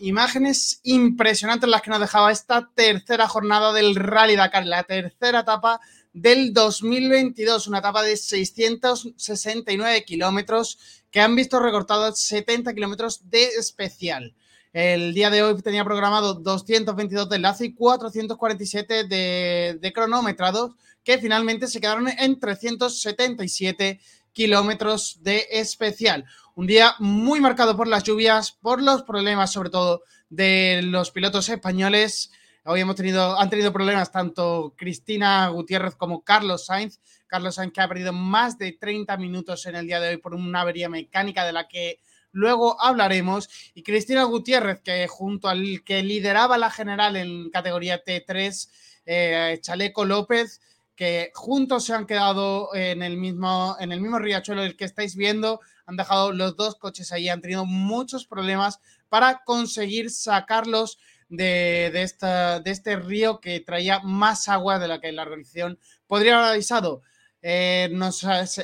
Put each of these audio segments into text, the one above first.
imágenes impresionantes las que nos dejaba esta tercera jornada del Rally Dakar, la tercera etapa del 2022, una etapa de 669 kilómetros que han visto recortados 70 kilómetros de especial. El día de hoy tenía programado 222 de enlace y 447 de, de cronometrados, que finalmente se quedaron en 377 kilómetros de especial. Un día muy marcado por las lluvias, por los problemas sobre todo de los pilotos españoles. Hoy hemos tenido, han tenido problemas tanto Cristina Gutiérrez como Carlos Sainz. Carlos Sainz que ha perdido más de 30 minutos en el día de hoy por una avería mecánica de la que luego hablaremos. Y Cristina Gutiérrez, que junto al que lideraba la general en categoría T3, eh, Chaleco López, que juntos se han quedado en el mismo, en el mismo riachuelo el que estáis viendo, han dejado los dos coches ahí, han tenido muchos problemas para conseguir sacarlos de, esta, de este río que traía más agua de la que la organización podría haber avisado. Eh,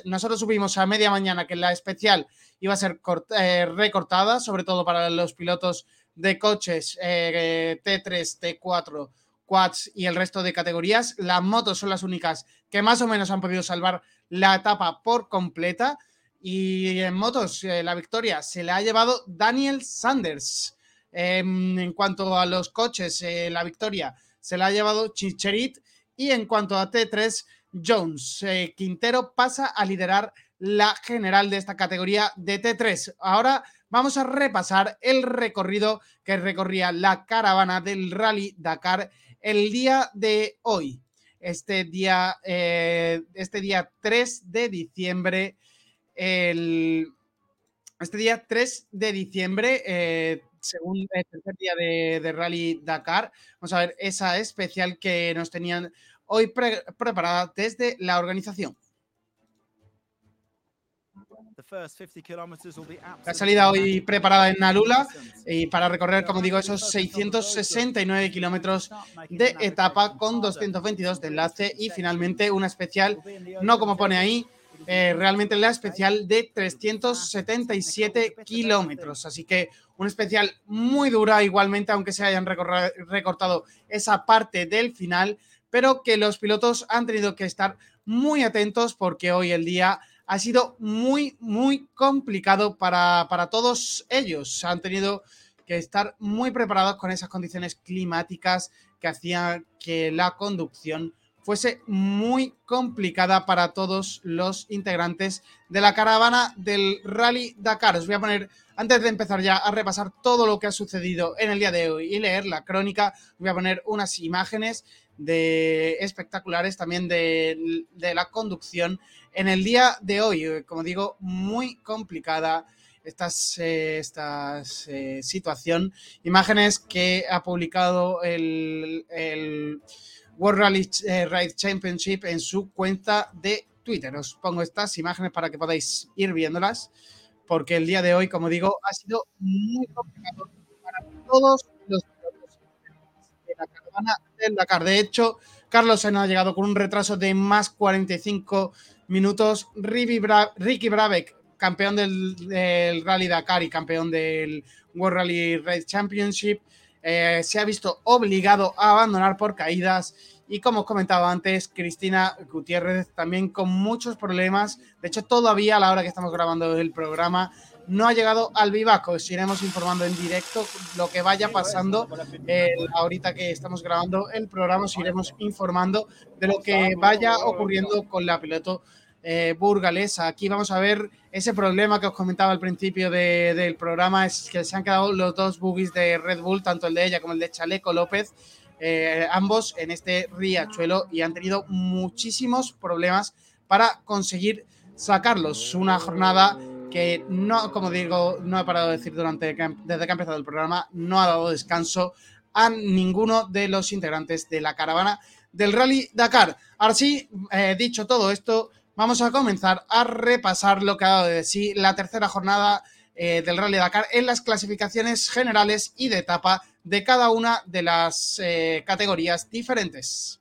nosotros subimos a media mañana que la especial iba a ser eh, recortada, sobre todo para los pilotos de coches eh, T3, T4 quads y el resto de categorías. Las motos son las únicas que más o menos han podido salvar la etapa por completa. Y en motos, eh, la victoria se la ha llevado Daniel Sanders. Em, en cuanto a los coches, eh, la victoria se la ha llevado Chicherit. Y en cuanto a T3, Jones. Eh, Quintero pasa a liderar la general de esta categoría de T3. Ahora vamos a repasar el recorrido que recorría la caravana del Rally Dakar el día de hoy, este día, eh, este día 3 de diciembre, este día 3 de diciembre, eh, según el tercer día de, Rally Dakar, vamos a ver esa especial que nos tenían hoy preparada desde la organización. La salida hoy preparada en Nalula y para recorrer, como digo, esos 669 kilómetros de etapa con 222 de enlace y finalmente una especial, no como pone ahí, eh, realmente la especial de 377 kilómetros. Así que una especial muy dura igualmente, aunque se hayan recortado esa parte del final, pero que los pilotos han tenido que estar muy atentos porque hoy el día ha sido muy, muy complicado para, todos ellos. Han tenido que estar muy preparados con esas condiciones climáticas que hacían que la conducción fuese muy complicada para todos los integrantes de la caravana del Rally Dakar. Os voy a poner, antes de empezar ya a repasar todo lo que ha sucedido en el día de hoy y leer la crónica, voy a poner unas imágenes de espectaculares también de, la conducción en el día de hoy. Eh, como digo, muy complicada esta eh, situación. Imágenes que ha publicado el, World Rally eh, Ride Championship en su cuenta de Twitter. Os pongo estas imágenes para que podáis ir viéndolas, porque el día de hoy, como digo, ha sido muy complicado para todos los de la caravana del Dakar. De hecho, Carlos Sena ha llegado con un retraso de más 45 minutos. Ricky Brabeck, campeón del, Rally Dakar y campeón del World Rally Race Championship, eh, se ha visto obligado a abandonar por caídas. Y como os comentaba antes, Cristina Gutiérrez también con muchos problemas. De hecho, todavía a la hora que estamos grabando el programa no ha llegado al vivaco. Os iremos informando en directo lo que vaya pasando. Eh, ahorita que estamos grabando el programa, os iremos informando de lo que vaya ocurriendo con la piloto eh, burgalesa. Aquí vamos a ver ese problema que os comentaba al principio del programa, es que se han quedado los dos buggies de Red Bull, tanto el de ella como el de Chaleco López. Eh, ambos en este riachuelo y han tenido muchísimos problemas para conseguir sacarlos. Una jornada que no, como digo, no he parado de decir durante desde que ha empezado el programa, no ha dado descanso a ninguno de los integrantes de la caravana del Rally Dakar. Ahora sí, eh, dicho todo esto, vamos a comenzar a repasar lo que ha dado de sí la tercera jornada eh, del Rally Dakar en las clasificaciones generales y de etapa de cada una de las eh, categorías diferentes.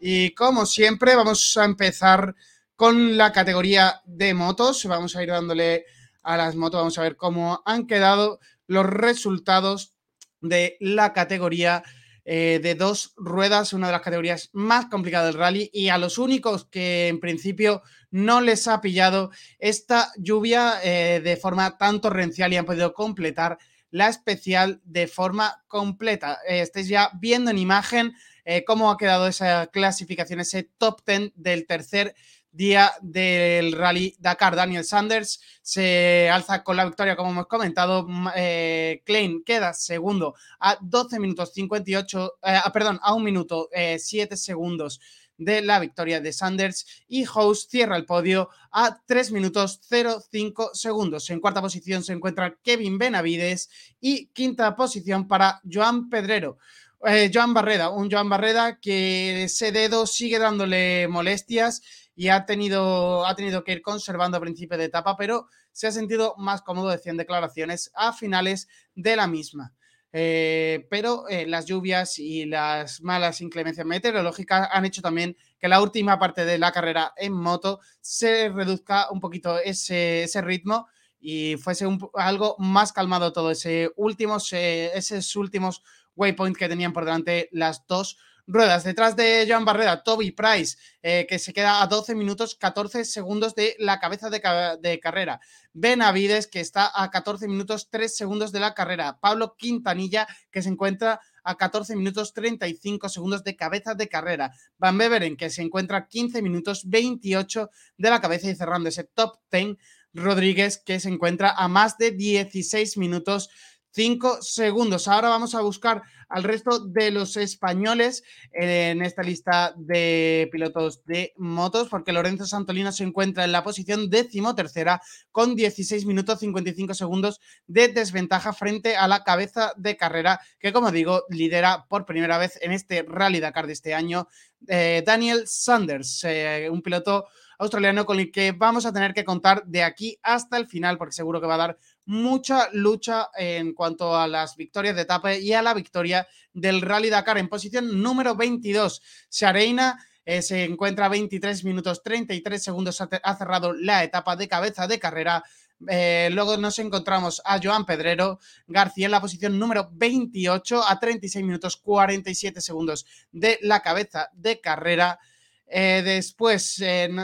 Y como siempre, vamos a empezar con la categoría de motos. Vamos a ir dándole a las motos, vamos a ver cómo han quedado los resultados de la categoría eh, de dos ruedas, una de las categorías más complicadas del rally y a los únicos que en principio no les ha pillado esta lluvia eh, de forma tan torrencial y han podido completar la especial de forma completa. Eh, estáis ya viendo en imagen eh, cómo ha quedado esa clasificación, ese top 10 del tercer día del Rally Dakar. Daniel Sanders se alza con la victoria, como hemos comentado. Eh, Klein queda segundo a 12 minutos 58, eh, ah, perdón, a un minuto 7 segundos de la victoria de Sanders y House cierra el podio a 3 minutos 05 segundos. En cuarta posición se encuentra Kevin Benavides y quinta posición para Joan Pedrero. Eh, Joan Barreda, un Joan Barreda que ese dedo sigue dándole molestias y ha tenido, ha tenido que ir conservando a principio de etapa, pero se ha sentido más cómodo, decían declaraciones, a finales de la misma. Eh, pero eh, las lluvias y las malas inclemencias meteorológicas han hecho también que la última parte de la carrera en moto se reduzca un poquito ese, ese ritmo y fuese algo más calmado todo ese últimos, esos últimos waypoint que tenían por delante las dos ruedas. Detrás de Joan Barrera, Toby Price, eh, que se queda a 12 minutos 14 segundos de la cabeza de, de, carrera. Benavides, que está a 14 minutos 3 segundos de la carrera. Pablo Quintanilla, que se encuentra a 14 minutos 35 segundos de cabeza de carrera. Van Beveren, que se encuentra a 15 minutos 28 de la cabeza y cerrando ese top 10. Rodríguez, que se encuentra a más de 16 minutos 5 segundos. Ahora vamos a buscar al resto de los españoles en esta lista de pilotos de motos, porque Lorenzo Santolino se encuentra en la posición decimotercera con 16 minutos 55 segundos de desventaja frente a la cabeza de carrera, que como digo, lidera por primera vez en este Rally Dakar de este año, eh, Daniel Sanders, eh, un piloto australiano con el que vamos a tener que contar de aquí hasta el final, porque seguro que va a dar mucha lucha en cuanto a las victorias de etapa y a la victoria del Rally Dakar. En posición número 22, Shareina eh, se encuentra 23 minutos 33 segundos, ha, cerrado la etapa de cabeza de carrera. Eh, luego nos encontramos a Joan Pedrero García en la posición número 28 a 36 minutos 47 segundos de la cabeza de carrera. Eh, después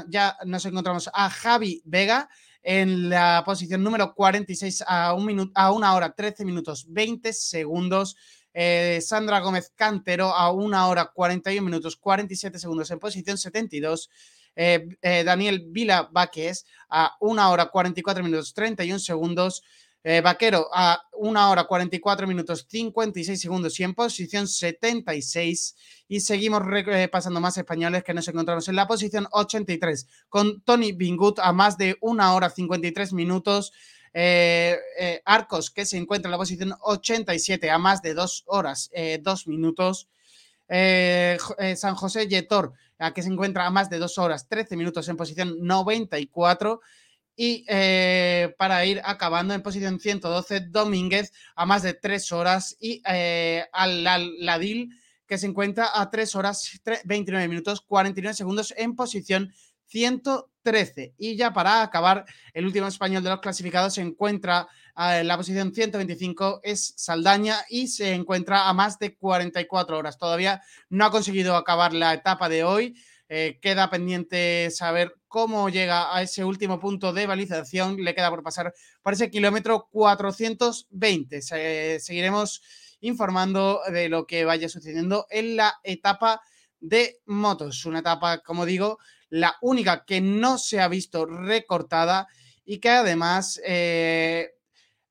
ya nos encontramos a Javi Vega en la posición número 46 a, un a una hora 13 minutos 20 segundos. Eh, Sandra Gómez Cantero a una hora 41 minutos 47 segundos en posición 72. Eh, eh, Daniel Vila Vaques a una hora 44 minutos 31 segundos. Eh, Vaquero a una hora 44 minutos 56 segundos y en posición 76. Y seguimos repasando más españoles que nos encontramos en la posición 83 con Tony Bingut a más de una hora 53 minutos. Eh, eh, Arcos que se encuentra en la posición 87 a más de dos horas, dos minutos. San José Yetor, a que se encuentra a más de dos horas, 13 minutos en posición 94. Y eh, para ir acabando en posición 112, Domínguez a más de 3 horas y eh, al, Ladil que se encuentra a 3 horas 29 minutos 49 segundos en posición 113. Y ya para acabar, el último español de los clasificados se encuentra eh, en la posición 125, es Saldaña y se encuentra a más de 44 horas. Todavía no ha conseguido acabar la etapa de hoy. Eh, queda pendiente saber cómo llega a ese último punto de balización. Le queda por pasar por ese kilómetro 420. seguiremos informando de lo que vaya sucediendo en la etapa de motos. Una etapa, como digo, la única que no se ha visto recortada y que además eh,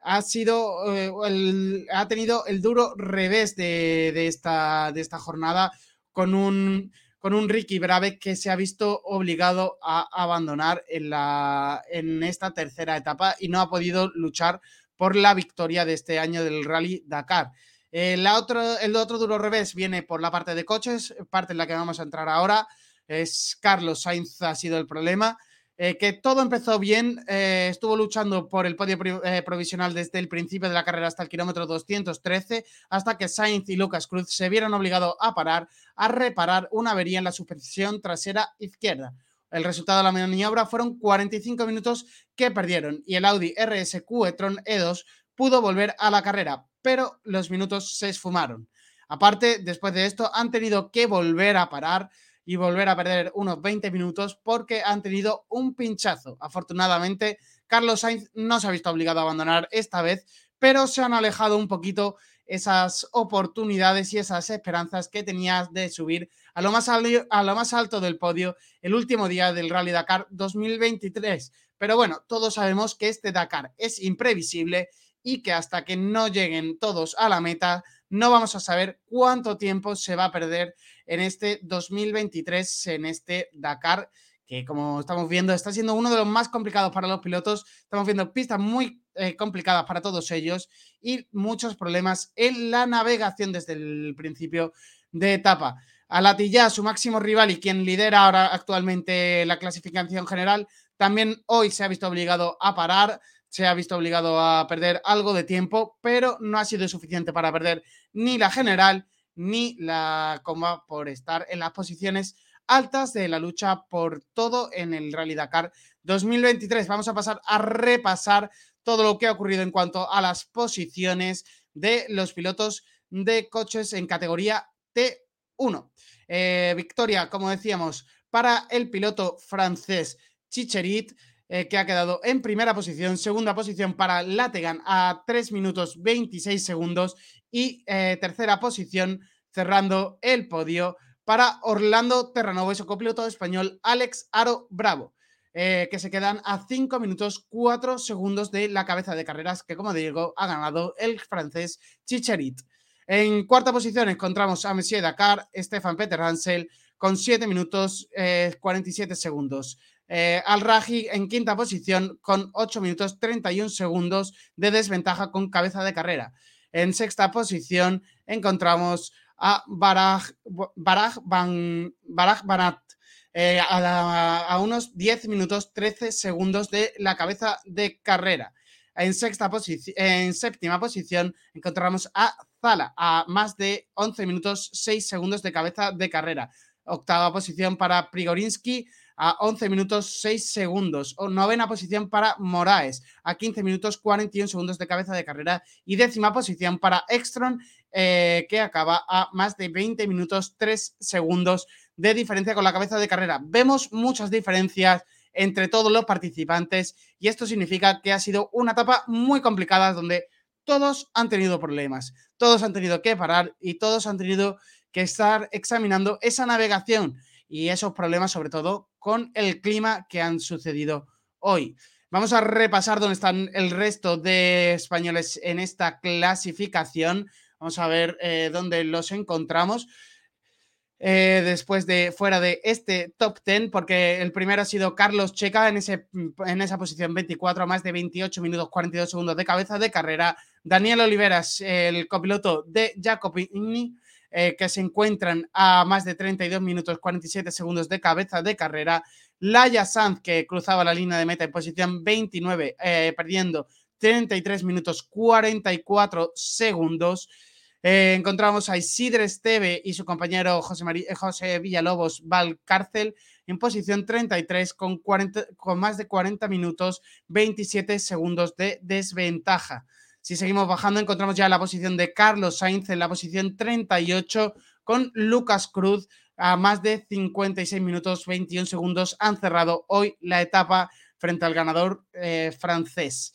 ha sido, eh, ha tenido el duro revés de, esta, de esta jornada con un, con un Ricky Brave que se ha visto obligado a abandonar en, la, en esta tercera etapa y no ha podido luchar por la victoria de este año del Rally Dakar. Eh, la el otro duro revés viene por la parte de coches, parte en la que vamos a entrar ahora. Es Carlos Sainz ha sido el problema. Eh, que todo empezó bien, eh, estuvo luchando por el podio provisional desde el principio de la carrera hasta el kilómetro 213, hasta que Sainz y Lucas Cruz se vieron obligados a parar a reparar una avería en la suspensión trasera izquierda. El resultado de la maniobra fueron 45 minutos que perdieron y el Audi RS e-tron E2 pudo volver a la carrera, pero los minutos se esfumaron. Aparte, después de esto, han tenido que volver a parar y volver a perder unos 20 minutos porque han tenido un pinchazo. Afortunadamente, Carlos Sainz no se ha visto obligado a abandonar esta vez, pero se han alejado un poquito esas oportunidades y esas esperanzas que tenías de subir a lo más, a lo más alto del podio el último día del Rally Dakar 2023. Pero bueno, todos sabemos que este Dakar es imprevisible y que hasta que no lleguen todos a la meta, no vamos a saber cuánto tiempo se va a perder en este 2023, en este Dakar, que como estamos viendo está siendo uno de los más complicados para los pilotos. Estamos viendo pistas muy eh, complicadas para todos ellos y muchos problemas en la navegación desde el principio de etapa. Alatilla, su máximo rival y quien lidera ahora actualmente la clasificación general, también hoy se ha visto obligado a parar se ha visto obligado a perder algo de tiempo, pero no ha sido suficiente para perder ni la general ni la coma por estar en las posiciones altas de la lucha por todo en el Rally Dakar 2023. Vamos a pasar a repasar todo lo que ha ocurrido en cuanto a las posiciones de los pilotos de coches en categoría T1. Eh, victoria, como decíamos, para el piloto francés Chicherit. Eh, que ha quedado en primera posición, segunda posición para Lategan a 3 minutos 26 segundos y eh, tercera posición cerrando el podio para Orlando Terranovo y su copiloto español Alex Aro Bravo. Eh, que se quedan a 5 minutos 4 segundos de la cabeza de carreras que, como digo, ha ganado el francés Chicherit. En cuarta posición encontramos a Monsieur Dakar, Stefan Peter Hansel, con 7 minutos 47 segundos. Eh, al Raji en quinta posición con 8 minutos 31 segundos de desventaja con cabeza de carrera. En sexta posición encontramos a Baraj, Baraj, Banat eh, a, unos 10 minutos 13 segundos de la cabeza de carrera. En, sexta en séptima posición encontramos a Zala a más de 11 minutos 6 segundos de cabeza de carrera. Octava posición para Prigorinsky a 11 minutos 6 segundos. O novena posición para Moraes a 15 minutos 41 segundos de cabeza de carrera. Y décima posición para Extron, eh, que acaba a más de 20 minutos 3 segundos de diferencia con la cabeza de carrera. Vemos muchas diferencias entre todos los participantes y esto significa que ha sido una etapa muy complicada donde todos han tenido problemas, todos han tenido que parar y todos han tenido que estar examinando esa navegación y esos problemas, sobre todo con el clima que han sucedido hoy. Vamos a repasar dónde están el resto de españoles en esta clasificación. Vamos a ver eh, dónde los encontramos. Eh, después de fuera de este top 10, porque el primero ha sido Carlos Checa en, ese, en esa posición 24, más de 28 minutos 42 segundos de cabeza de carrera. Daniel Oliveras, el copiloto de Jacopini, eh, que se encuentran a más de 32 minutos 47 segundos de cabeza de carrera. Laia Sanz, que cruzaba la línea de meta en posición 29, eh, perdiendo 33 minutos 44 segundos. Eh, encontramos a Isidre Esteve y su compañero José, José Villalobos Valcárcel en posición 33 con, 40, con más de 40 minutos 27 segundos de desventaja. Si seguimos bajando, encontramos ya la posición de Carlos Sainz en la posición 38 con Lucas Cruz a más de 56 minutos 21 segundos. Han cerrado hoy la etapa frente al ganador eh, francés.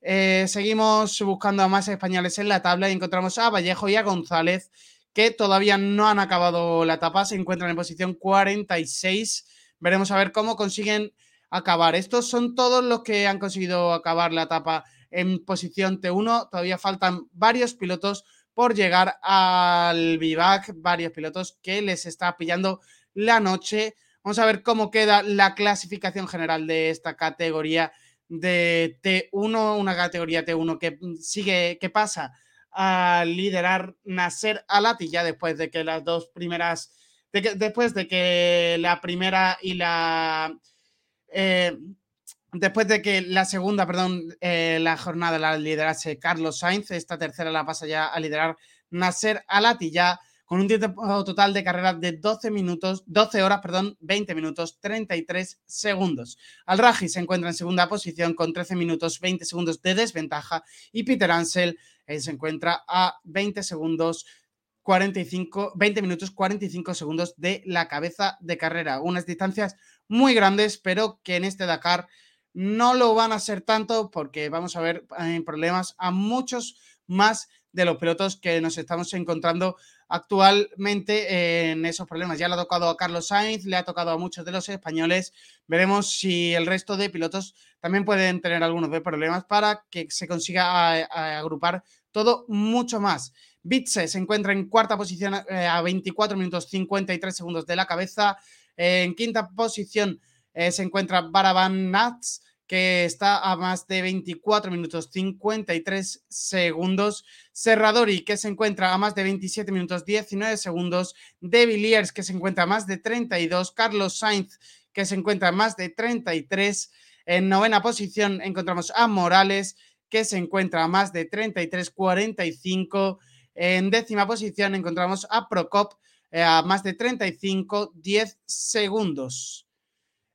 Eh, seguimos buscando a más españoles en la tabla y encontramos a Vallejo y a González, que todavía no han acabado la etapa, se encuentran en posición 46. Veremos a ver cómo consiguen acabar. Estos son todos los que han conseguido acabar la etapa en posición T1. Todavía faltan varios pilotos por llegar al vivac, varios pilotos que les está pillando la noche. Vamos a ver cómo queda la clasificación general de esta categoría de T1, una categoría T1 que sigue, que pasa a liderar Nasser Alati ya después de que las dos primeras, después de que la primera y la eh, después de que la segunda, perdón, eh, la jornada la liderase Carlos Sainz, esta tercera la pasa ya a liderar Nasser Alati ya con un tiempo total de carrera de 12 minutos, 12 horas, perdón, 20 minutos, 33 segundos. Al Raji se encuentra en segunda posición con 13 minutos, 20 segundos de desventaja y Peter Ansel eh, se encuentra a 20 segundos, 45, 20 minutos 45 segundos de la cabeza de carrera. Unas distancias muy grandes, pero que en este Dakar no lo van a ser tanto porque vamos a ver eh, problemas a muchos más de los pilotos que nos estamos encontrando actualmente en esos problemas. Ya le ha tocado a Carlos Sainz, le ha tocado a muchos de los españoles. Veremos si el resto de pilotos también pueden tener algunos de problemas para que se consiga agrupar todo mucho más. Bitse se encuentra en cuarta posición eh, a 24 minutos 53 segundos de la cabeza. en quinta posición eh, se encuentra Baraban Nats que está a más de 24 minutos 53 segundos. Serradori, que se encuentra a más de 27 minutos 19 segundos. De Villiers, que se encuentra a más de 32. Carlos Sainz, que se encuentra a más de 33. En novena posición encontramos a Morales, que se encuentra a más de 33, 45. En décima posición encontramos a Procop, eh, a más de 35, 10 segundos.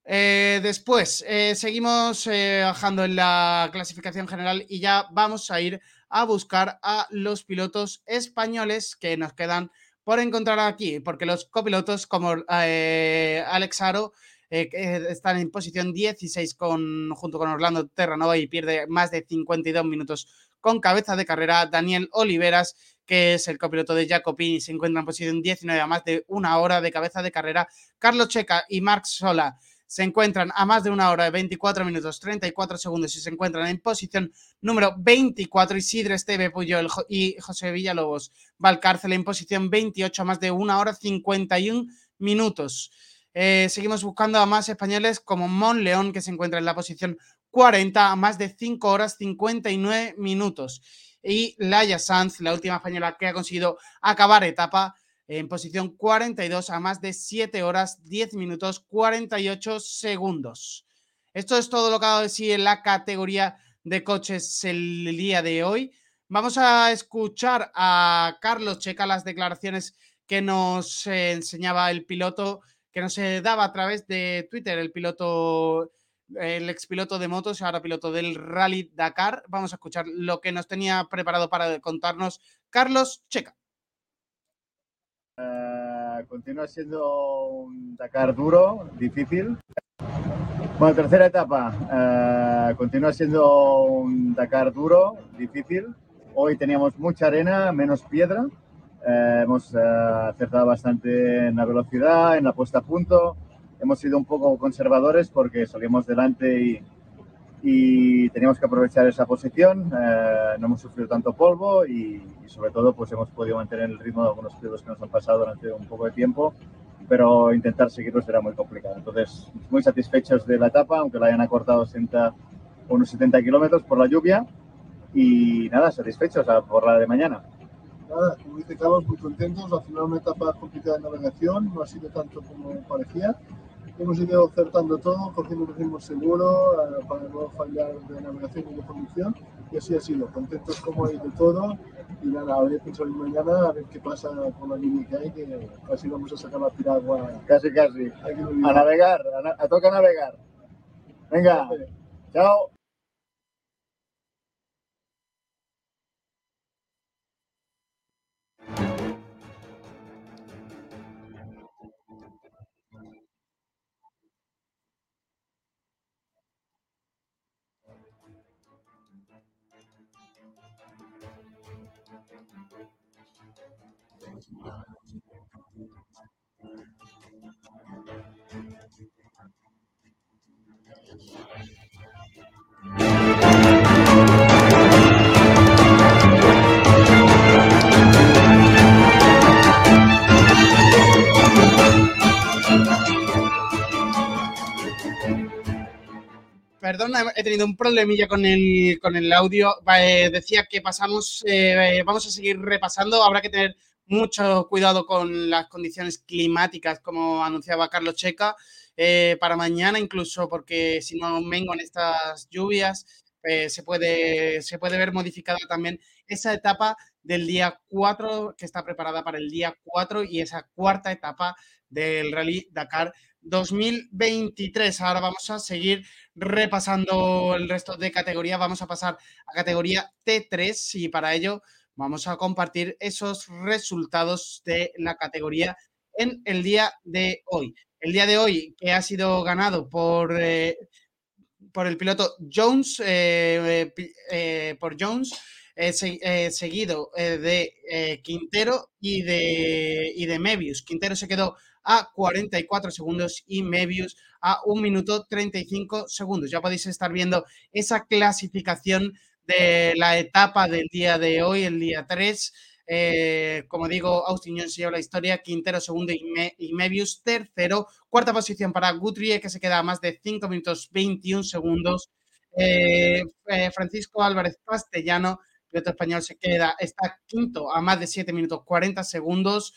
Eh, después, eh, seguimos eh, bajando en la clasificación general y ya vamos a ir a buscar a los pilotos españoles que nos quedan por encontrar aquí, porque los copilotos como Alex Aro están en posición 16 con, junto con Orlando Terranova y pierde más de 52 minutos con cabeza de carrera. Daniel Oliveras, que es el copiloto de Jacopini, se encuentra en posición 19 a más de una hora de cabeza de carrera. Carlos Checa y Marc Sola se encuentran a más de una hora de 24 minutos 34 segundos y se encuentran en posición número 24. Isidre Esteve Puyol y José Villalobos Valcárcel en posición 28 a más de una hora 51 minutos. Eh, seguimos buscando a más españoles como Mon León, que se encuentra en la posición 40 a más de 5 horas 59 minutos. Y Laia Sanz, la última española que ha conseguido acabar etapa en posición 42 a más de 7 horas, 10 minutos, 48 segundos. Esto es todo lo que ha dado de sí en la categoría de coches el día de hoy. Vamos a escuchar a Carlos Checa las declaraciones que nos enseñaba el piloto, que nos daba a través de Twitter, el piloto, el expiloto de motos ahora piloto del Rally Dakar. Vamos a escuchar lo que nos tenía preparado para contarnos Carlos Checa. Eh, continúa siendo un Dakar duro, difícil. Bueno, tercera etapa. Eh, continúa siendo un Dakar duro, difícil. Hoy teníamos mucha arena, menos piedra. Eh, hemos acertado bastante en la velocidad, en la puesta a punto. Hemos sido un poco conservadores porque salimos delante y, y teníamos que aprovechar esa posición. Eh, no hemos sufrido tanto polvo y, sobre todo pues hemos podido mantener el ritmo de algunos pilotos que nos han pasado durante un poco de tiempo, pero intentar seguirlos era muy complicado. Entonces, muy satisfechos de la etapa, aunque la hayan acortado 60, unos 70 kilómetros por la lluvia y nada, satisfechos por la de mañana. Nada, como dice Carlos, muy contentos. Al final una etapa complicada de navegación, no ha sido tanto como parecía hemos ido acertando todo, cogiendo un ritmo seguro eh, para no fallar de navegación y de conducción. Y así ha sido, contentos como hay de todo. Y nada, habré pensado mañana a ver qué pasa con la línea que hay, que casi vamos a sacar la piragua. Casi, casi. A navegar, a, a toca navegar. Venga, chao. Perdona, he tenido un problemilla con el, con el audio. Eh, decía que pasamos, eh, vamos a seguir repasando. Habrá que tener mucho cuidado con las condiciones climáticas, como anunciaba Carlos Checa, eh, para mañana, incluso porque si no en estas lluvias, se, puede, se puede ver modificada también esa etapa del día 4 que está preparada para el día 4 y esa cuarta etapa del Rally Dakar 2023. Ahora vamos a seguir repasando el resto de categoría. Vamos a pasar a categoría T3 y para ello vamos a compartir esos resultados de la categoría en el día de hoy. El día de hoy que ha sido ganado por, eh, por el piloto Jones, eh, eh, por Jones, seguido de Quintero y de, y de Mebius. Quintero se quedó a 44 segundos y Mebius a 1 minuto 35 segundos. Ya podéis estar viendo esa clasificación de la etapa del día de hoy, el día 3. Eh, como digo, Austin Jones lleva la historia, Quintero segundo y, Mebius tercero. Cuarta posición para Guthrie, que se queda a más de 5 minutos 21 segundos. Eh, eh, Francisco Álvarez Castellano, piloto español, se queda, está quinto a más de 7 minutos 40 segundos.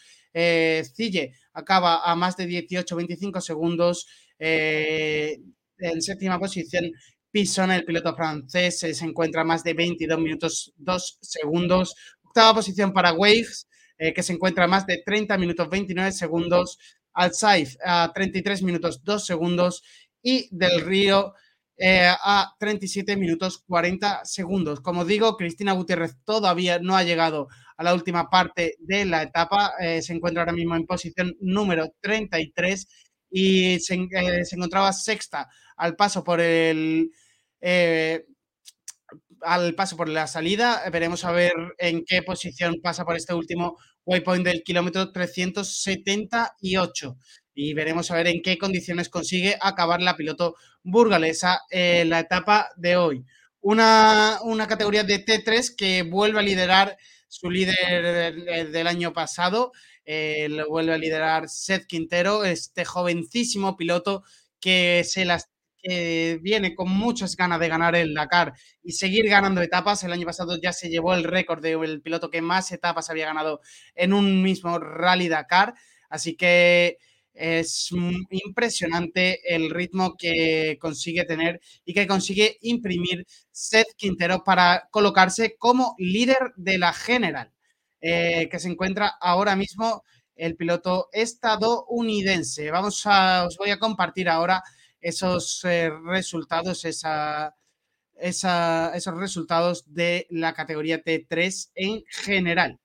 Cille acaba a más de 18-25 segundos. Eh, en séptima posición, Pison, el piloto francés, se encuentra a más de 22 minutos 2 segundos. Octava posición para Waves, eh, que se encuentra a más de 30 minutos 29 segundos. Alsaif a 33 minutos 2 segundos. Y Del Río eh, a 37 minutos 40 segundos. Como digo, Cristina Gutiérrez todavía no ha llegado a la última parte de la etapa. se encuentra ahora mismo en posición número 33 y eh, se, encontraba sexta al paso por el eh, al paso por la salida. Veremos a ver en qué posición pasa por este último waypoint del kilómetro 378 y veremos a ver en qué condiciones consigue acabar la piloto burgalesa en la etapa de hoy. Una, una categoría de T3 que vuelve a liderar su líder del año pasado eh, lo vuelve a liderar Seth Quintero, este jovencísimo piloto que se las viene con muchas ganas de ganar el Dakar y seguir ganando etapas. El año pasado ya se llevó el récord del piloto que más etapas había ganado en un mismo Rally Dakar. Así que es impresionante el ritmo que consigue tener y que consigue imprimir Seth Quintero para colocarse como líder de la general. Eh, que se encuentra ahora mismo el piloto estadounidense. Vamos a, os voy a compartir ahora esos eh, resultados, esa, esos resultados de la categoría T3 en general.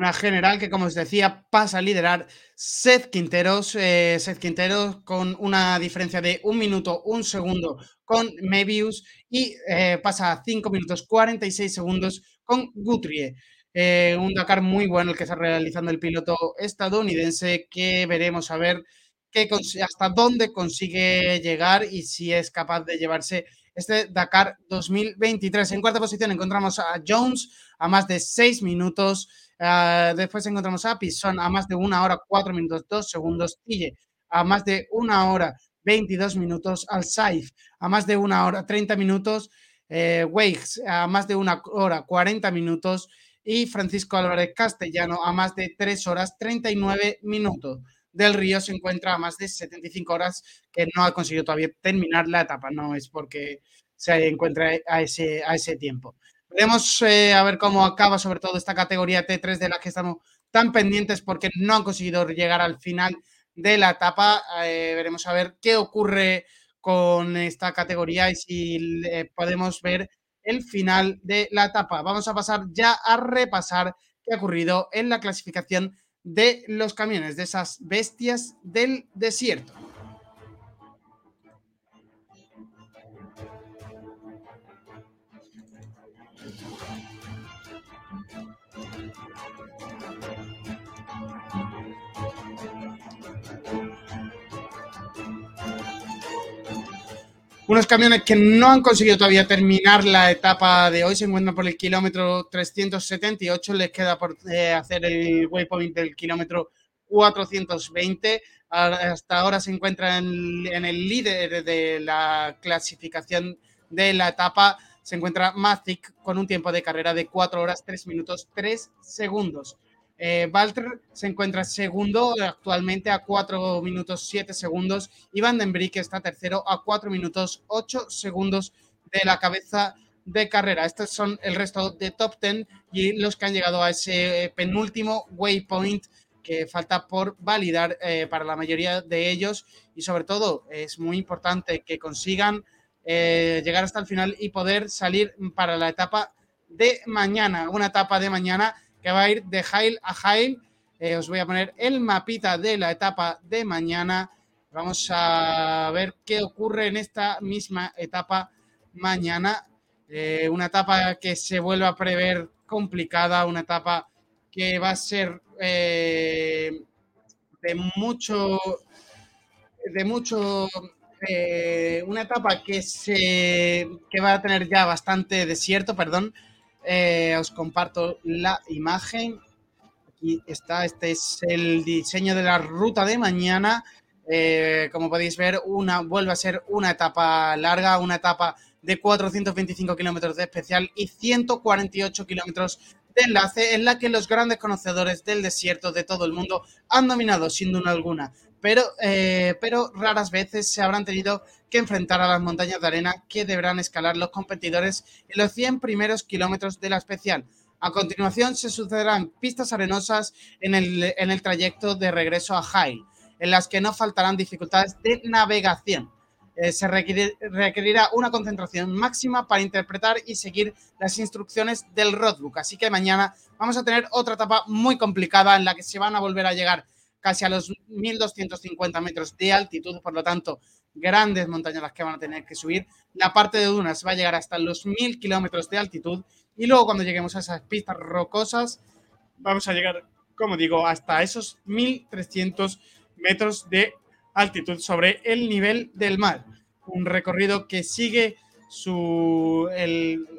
Una general que, como os decía, pasa a liderar Seth Quinteros. Eh, Seth Quinteros con una diferencia de un minuto, un segundo con Mebius y eh, pasa a 5 minutos 46 segundos con Guthrie. Eh, un Dakar muy bueno el que está realizando el piloto estadounidense que veremos a ver hasta dónde consigue llegar y si es capaz de llevarse este Dakar 2023. En cuarta posición encontramos a Jones a más de 6 minutos. Ah, después encontramos a Pison a más de una hora, 4 minutos, 2 segundos. Tille a más de una hora, 22 minutos, al Saif a más de una hora, 30 minutos, eh, a más de una hora, 40 minutos y Francisco Álvarez Castellano a más de 3 horas, 39 minutos. Del Río se encuentra a más de 75 horas que no ha conseguido todavía terminar la etapa, no es porque se encuentra a ese, a ese tiempo. Veremos eh, a ver cómo acaba sobre todo esta categoría T3 de la que estamos tan pendientes porque no han conseguido llegar al final de la etapa. Eh, veremos a ver qué ocurre con esta categoría y si podemos ver el final de la etapa. Vamos a pasar ya a repasar qué ha ocurrido en la clasificación de los camiones, de esas bestias del desierto. Unos camiones que no han conseguido todavía terminar la etapa de hoy se encuentran por el kilómetro 378. Les queda por eh, hacer el waypoint del kilómetro 420. Hasta ahora se encuentran en, el líder de la clasificación de la etapa. Se encuentra Matic con un tiempo de carrera de 4 horas, 3 minutos, 3 segundos. Eh, se encuentra segundo actualmente a 4 minutos 7 segundos y Van den Briek está tercero a 4 minutos 8 segundos de la cabeza de carrera. Estos son el resto de top 10 y los que han llegado a ese penúltimo waypoint que falta por validar eh, para la mayoría de ellos y sobre todo es muy importante que consigan eh, llegar hasta el final y poder salir para la etapa de mañana, una etapa de mañana que va a ir de Jail a Jail. Eh, os voy a poner el mapita de la etapa de mañana. Vamos a ver qué ocurre en esta misma etapa mañana. Eh, una etapa que se vuelve a prever complicada, una etapa que va a ser eh, de mucho, de mucho, una etapa que se, que va a tener ya bastante desierto, perdón, eh, os comparto la imagen. Aquí está, este es el diseño de la ruta de mañana. Eh, como podéis ver, una, vuelve a ser una etapa larga, una etapa de 425 kilómetros de especial y 148 kilómetros de enlace en la que los grandes conocedores del desierto de todo el mundo han dominado sin duda alguna pero, eh, pero raras veces se habrán tenido que enfrentar a las montañas de arena que deberán escalar los competidores en los 100 primeros kilómetros de la especial. A continuación se sucederán pistas arenosas en el, en el trayecto de regreso a Hail, en las que no faltarán dificultades de navegación. Eh, se requerirá una concentración máxima para interpretar y seguir las instrucciones del roadbook. Así que mañana vamos a tener otra etapa muy complicada en la que se van a volver a llegar casi a los 1250 metros de altitud, por lo tanto, grandes montañas las que van a tener que subir. La parte de dunas va a llegar hasta los 1000 kilómetros de altitud y luego cuando lleguemos a esas pistas rocosas, vamos a llegar, como digo, hasta esos 1300 metros de altitud sobre el nivel del mar. Un recorrido que sigue su,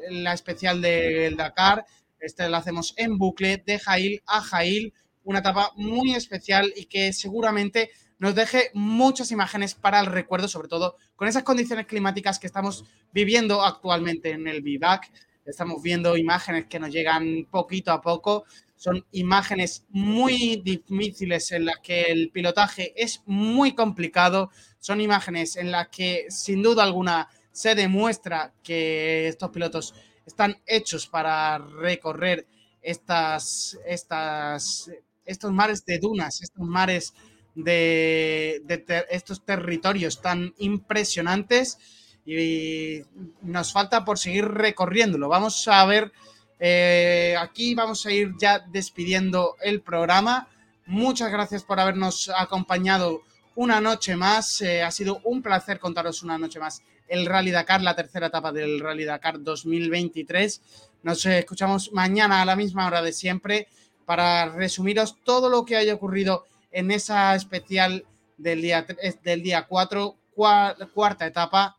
la especial del Dakar. Este lo hacemos en bucle de Jail a Jail una etapa muy especial y que seguramente nos deje muchas imágenes para el recuerdo, sobre todo con esas condiciones climáticas que estamos viviendo actualmente en el vivac. Estamos viendo imágenes que nos llegan poquito a poco. Son imágenes muy difíciles en las que el pilotaje es muy complicado. Son imágenes en las que sin duda alguna se demuestra que estos pilotos están hechos para recorrer estas, estas estos mares de dunas, estos mares de, estos territorios tan impresionantes y nos falta por seguir recorriéndolo. Vamos a ver, eh, aquí vamos a ir ya despidiendo el programa. Muchas gracias por habernos acompañado una noche más. Eh, ha sido un placer contaros una noche más el Rally Dakar, la tercera etapa del Rally Dakar 2023. Nos escuchamos mañana a la misma hora de siempre para resumiros todo lo que haya ocurrido en esa especial del día, del día 4, cuarta etapa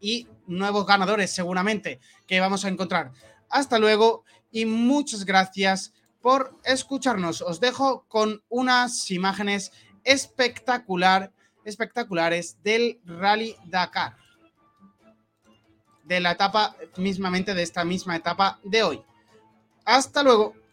y nuevos ganadores seguramente que vamos a encontrar. Hasta luego y muchas gracias por escucharnos. Os dejo con unas imágenes espectacular, espectaculares del Rally Dakar. De la etapa, mismamente de esta misma etapa de hoy. Hasta luego.